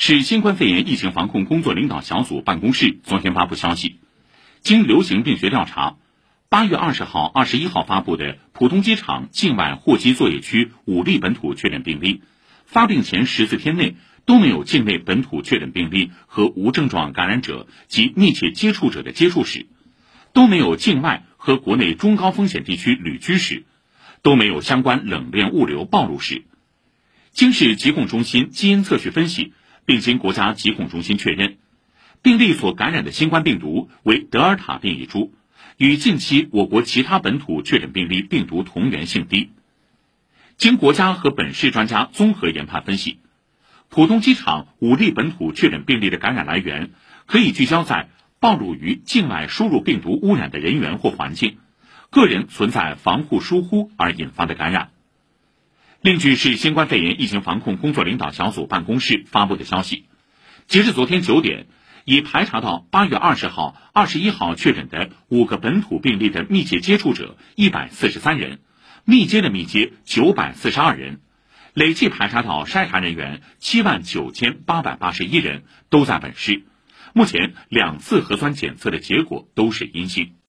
市新冠肺炎疫情防控工作领导小组办公室昨天发布消息，经流行病学调查，八月二十号、二十一号发布的浦东机场境外货机作业区五例本土确诊病例，发病前十四天内都没有境内本土确诊病例和无症状感染者及密切接触者的接触史，都没有境外和国内中高风险地区旅居史，都没有相关冷链物流暴露史。经市疾控中心基因测序分析。并经国家疾控中心确认，病例所感染的新冠病毒为德尔塔变异株，与近期我国其他本土确诊病例病毒同源性低。经国家和本市专家综合研判分析，浦东机场五例本土确诊病例的感染来源可以聚焦在暴露于境外输入病毒污染的人员或环境，个人存在防护疏忽而引发的感染。另据市新冠肺炎疫情防控工作领导小组办公室发布的消息，截至昨天九点，已排查到八月二十号、二十一号确诊的五个本土病例的密切接触者一百四十三人，密接的密接九百四十二人，累计排查到筛查人员七万九千八百八十一人，都在本市。目前两次核酸检测的结果都是阴性。